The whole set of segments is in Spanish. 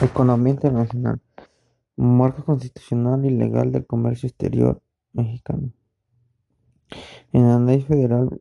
Economía internacional: marco constitucional y legal del comercio exterior mexicano. En la Ley Federal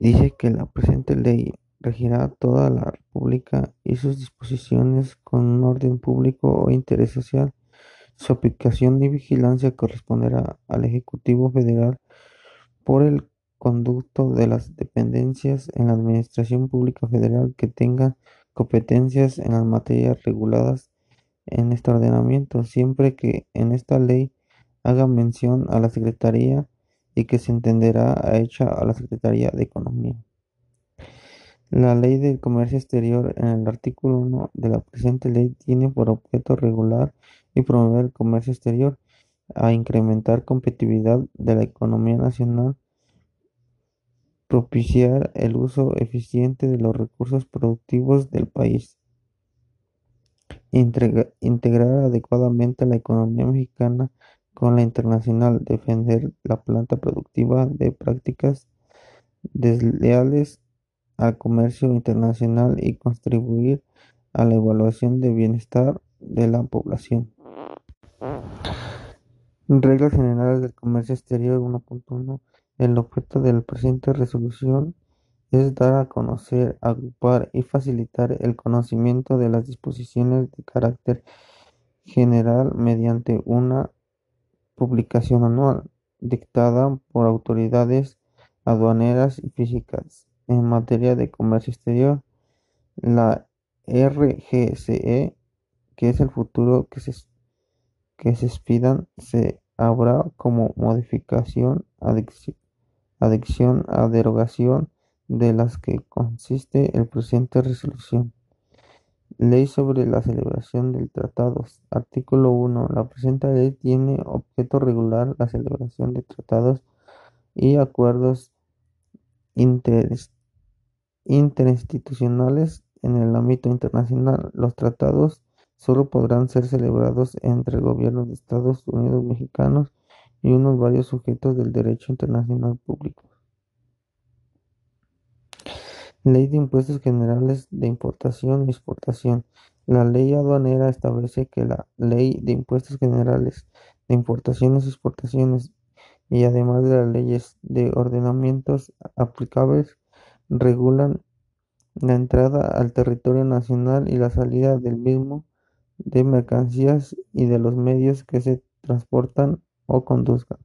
dice que la presente ley regirá toda la República y sus disposiciones con un orden público o interés social. Su aplicación y vigilancia corresponderá al Ejecutivo Federal por el conducto de las dependencias en la Administración Pública Federal que tengan competencias en las materias reguladas en este ordenamiento, siempre que en esta ley haga mención a la Secretaría y que se entenderá hecha a la Secretaría de Economía. La Ley del Comercio Exterior, en el artículo 1 de la presente ley, tiene por objeto regular y promover el comercio exterior, a incrementar competitividad de la economía nacional, propiciar el uso eficiente de los recursos productivos del país, integrar adecuadamente la economía mexicana con la internacional, defender la planta productiva de prácticas desleales al comercio internacional y contribuir a la evaluación del bienestar de la población. Reglas generales del comercio exterior 1.1 El objeto de la presente resolución es dar a conocer, agrupar y facilitar el conocimiento de las disposiciones de carácter general mediante una publicación anual, dictada por autoridades aduaneras y físicas en materia de comercio exterior. La RGCE, que es el futuro que se, que se expidan, se habrá como modificación, adicción a derogación de las que consiste el presente resolución. Ley sobre la celebración del tratados. Artículo 1. La presente ley tiene objeto regular la celebración de tratados y acuerdos interinstitucionales en el ámbito internacional. Los tratados solo podrán ser celebrados entre el gobierno de Estados Unidos mexicanos y unos varios sujetos del derecho internacional público. Ley de Impuestos Generales de Importación y Exportación. La ley aduanera establece que la Ley de Impuestos Generales de Importaciones y Exportaciones y además de las leyes de ordenamientos aplicables regulan la entrada al territorio nacional y la salida del mismo de mercancías y de los medios que se transportan o conduzcan.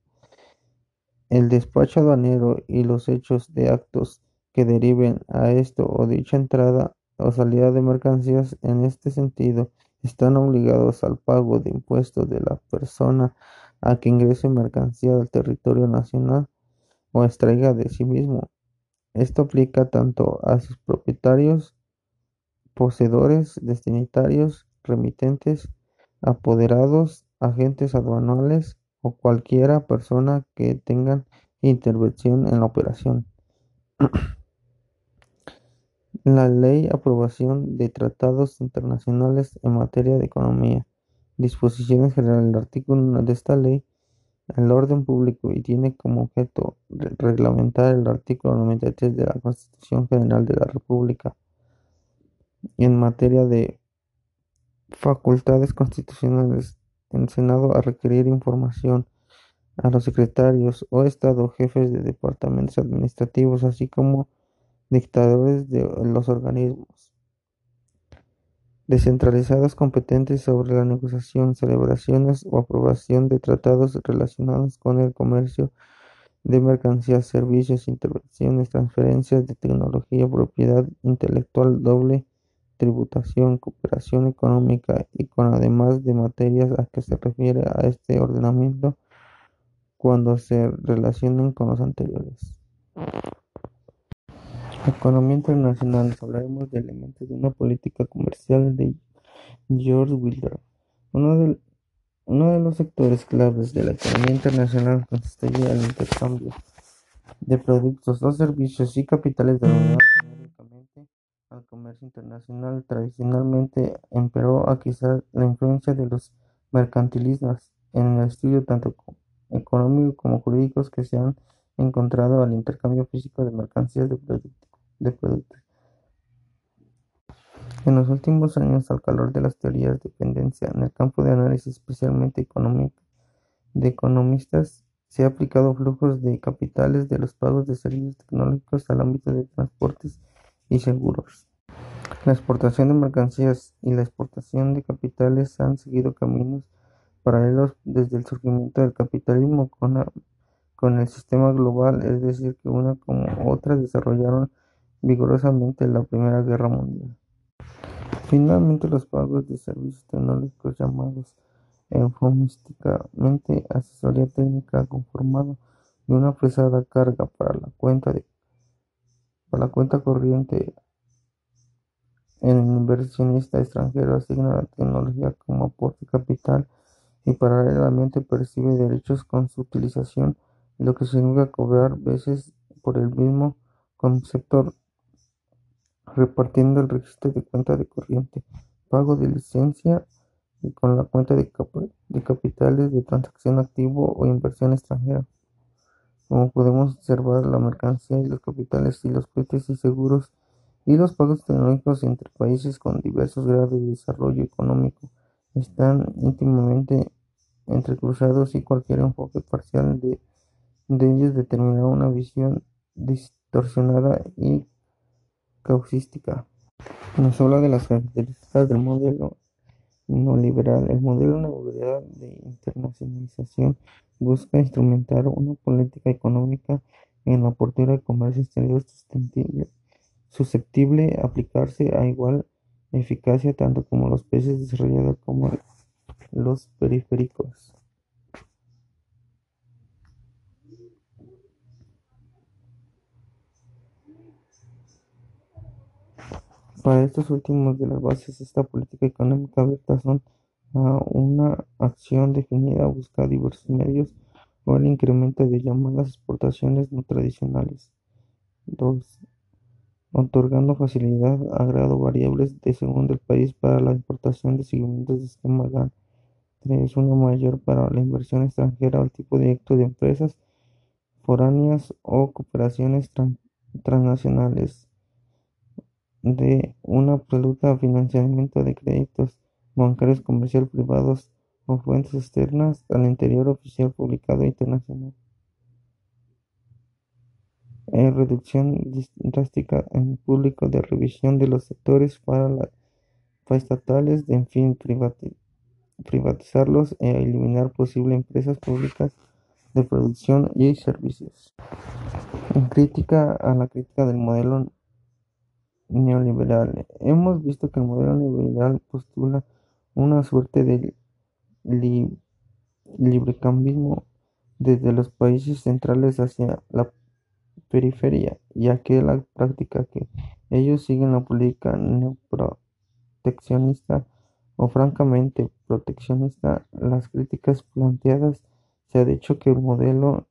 El despacho aduanero y los hechos de actos que deriven a esto o dicha entrada o salida de mercancías en este sentido están obligados al pago de impuestos de la persona a que ingrese mercancía al territorio nacional o extraiga de sí mismo. Esto aplica tanto a sus propietarios, poseedores, destinatarios, remitentes, apoderados, agentes aduanales o cualquiera persona que tengan intervención en la operación. La Ley Aprobación de Tratados Internacionales en materia de economía. Disposiciones generales. El artículo 1 de esta ley el orden público y tiene como objeto reglamentar el artículo 93 de la Constitución General de la República en materia de facultades constitucionales en Senado a requerir información a los secretarios o Estado jefes de departamentos administrativos, así como dictadores de los organismos descentralizados competentes sobre la negociación, celebraciones o aprobación de tratados relacionados con el comercio de mercancías, servicios, intervenciones, transferencias de tecnología, propiedad intelectual, doble tributación, cooperación económica y con además de materias a que se refiere a este ordenamiento cuando se relacionen con los anteriores. Economía internacional. Hablaremos de elementos de una política comercial de George Wilder. Uno de, los sectores claves de la economía internacional constituye el intercambio de productos o servicios y capitales de la Unión al comercio internacional. Tradicionalmente emperó a quizás la influencia de los mercantilistas en el estudio tanto económico como jurídicos que se han encontrado al intercambio físico de mercancías de productos de productos. En los últimos años, al calor de las teorías de dependencia en el campo de análisis, especialmente de economistas, se ha aplicado flujos de capitales de los pagos de servicios tecnológicos al ámbito de transportes y seguros. La exportación de mercancías y la exportación de capitales han seguido caminos paralelos desde el surgimiento del capitalismo con, con el sistema global, es decir, que una como otra desarrollaron vigorosamente la Primera Guerra Mundial. Finalmente, los pagos de servicios tecnológicos llamados eufemísticamente asesoría técnica conformado de una pesada carga para la cuenta de para la cuenta corriente el inversionista extranjero asigna la tecnología como aporte capital y paralelamente percibe derechos con su utilización, lo que significa cobrar veces por el mismo concepto repartiendo el registro de cuenta de corriente, pago de licencia y con la cuenta de, capitales de transacción activo o inversión extranjera. Como podemos observar, la mercancía y los capitales y los cohetes y seguros y los pagos tecnológicos entre países con diversos grados de desarrollo económico están íntimamente entrecruzados y cualquier enfoque parcial de, ellos determinará una visión distorsionada y causística. Nos habla de las características del modelo neoliberal. El modelo neoliberal de internacionalización busca instrumentar una política económica en la apertura de comercio exterior susceptible de aplicarse a igual eficacia tanto como los países desarrollados como los periféricos. Para estos últimos de las bases de esta política económica abierta son a una acción definida busca diversos medios o el incremento de llamadas exportaciones no tradicionales. 2. Otorgando facilidad a grado variables de según el país para la importación de segmentos de esquema GAN. 3. Una mayor para la inversión extranjera o el tipo directo de empresas foráneas o cooperaciones transnacionales de un absoluto financiamiento de créditos bancarios comercial privados o fuentes externas al interior oficial publicado internacional. Eh, reducción drástica en público de revisión de los sectores para, la, estatales, de, en fin, privatizarlos e eliminar posibles empresas públicas de producción y servicios. En crítica a la crítica del modelo neoliberal. Hemos visto que el modelo neoliberal postula una suerte de librecambismo desde los países centrales hacia la periferia, ya que la práctica que ellos siguen la política neoproteccionista o francamente proteccionista, las críticas planteadas se ha dicho que el modelo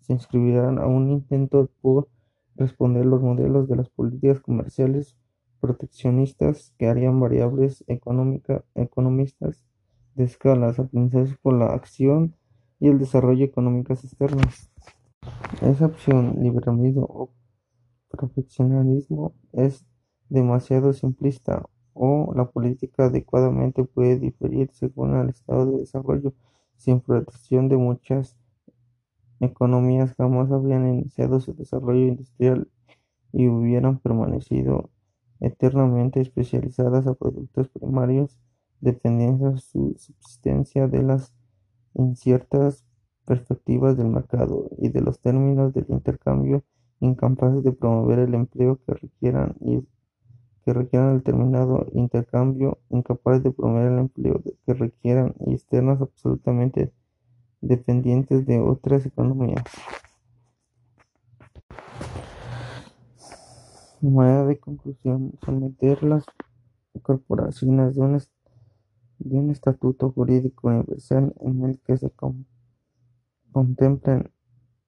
se inscribirán a un intento por responder los modelos de las políticas comerciales proteccionistas que harían variables economistas de escalas aprendizajes por la acción y el desarrollo económicas externas. Esa opción, liberalismo o proteccionismo, es demasiado simplista o la política adecuadamente puede diferir según el estado de desarrollo sin protección de muchas economías jamás habrían iniciado su desarrollo industrial y hubieran permanecido eternamente especializadas a productos primarios, dependiendo su subsistencia de las inciertas perspectivas del mercado y de los términos del intercambio, incapaces de promover el empleo que requieran y que requieran determinado intercambio, incapaces de promover el empleo que requieran y externas absolutamente dependientes de otras economías. Manera de conclusión, someter las corporaciones de un, estatuto jurídico universal en el que se contemplen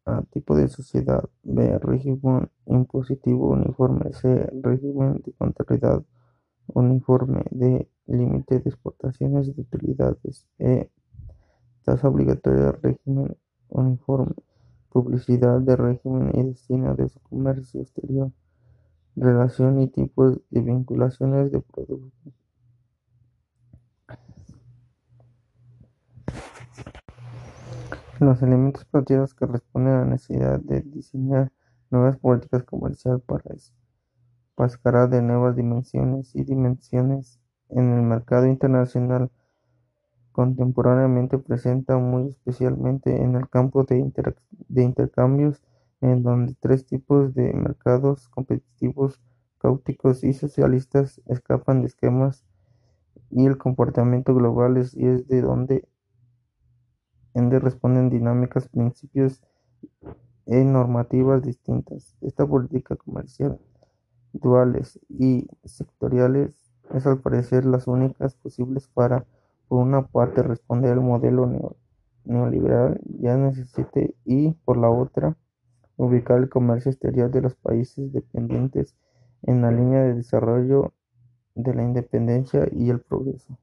a tipo de sociedad, B. régimen impositivo uniforme, C. régimen de contabilidad uniforme, D. límite de exportaciones de utilidades, E tasa obligatoria de régimen uniforme, publicidad de régimen y destino de su comercio exterior, relación y tipos de vinculaciones de productos. Los elementos planteados que responden a la necesidad de diseñar nuevas políticas comerciales para escalar de nuevas dimensiones y dimensiones en el mercado internacional contemporáneamente presenta muy especialmente en el campo de, intercambios en donde tres tipos de mercados competitivos, caóticos y socialistas escapan de esquemas y el comportamiento global es, y es de donde responden dinámicas, principios e normativas distintas. Esta política comercial duales y sectoriales es al parecer las únicas posibles para, por una parte, responder al modelo neoliberal ya necesite y, por la otra, ubicar el comercio exterior de los países dependientes en la línea de desarrollo de la independencia y el progreso.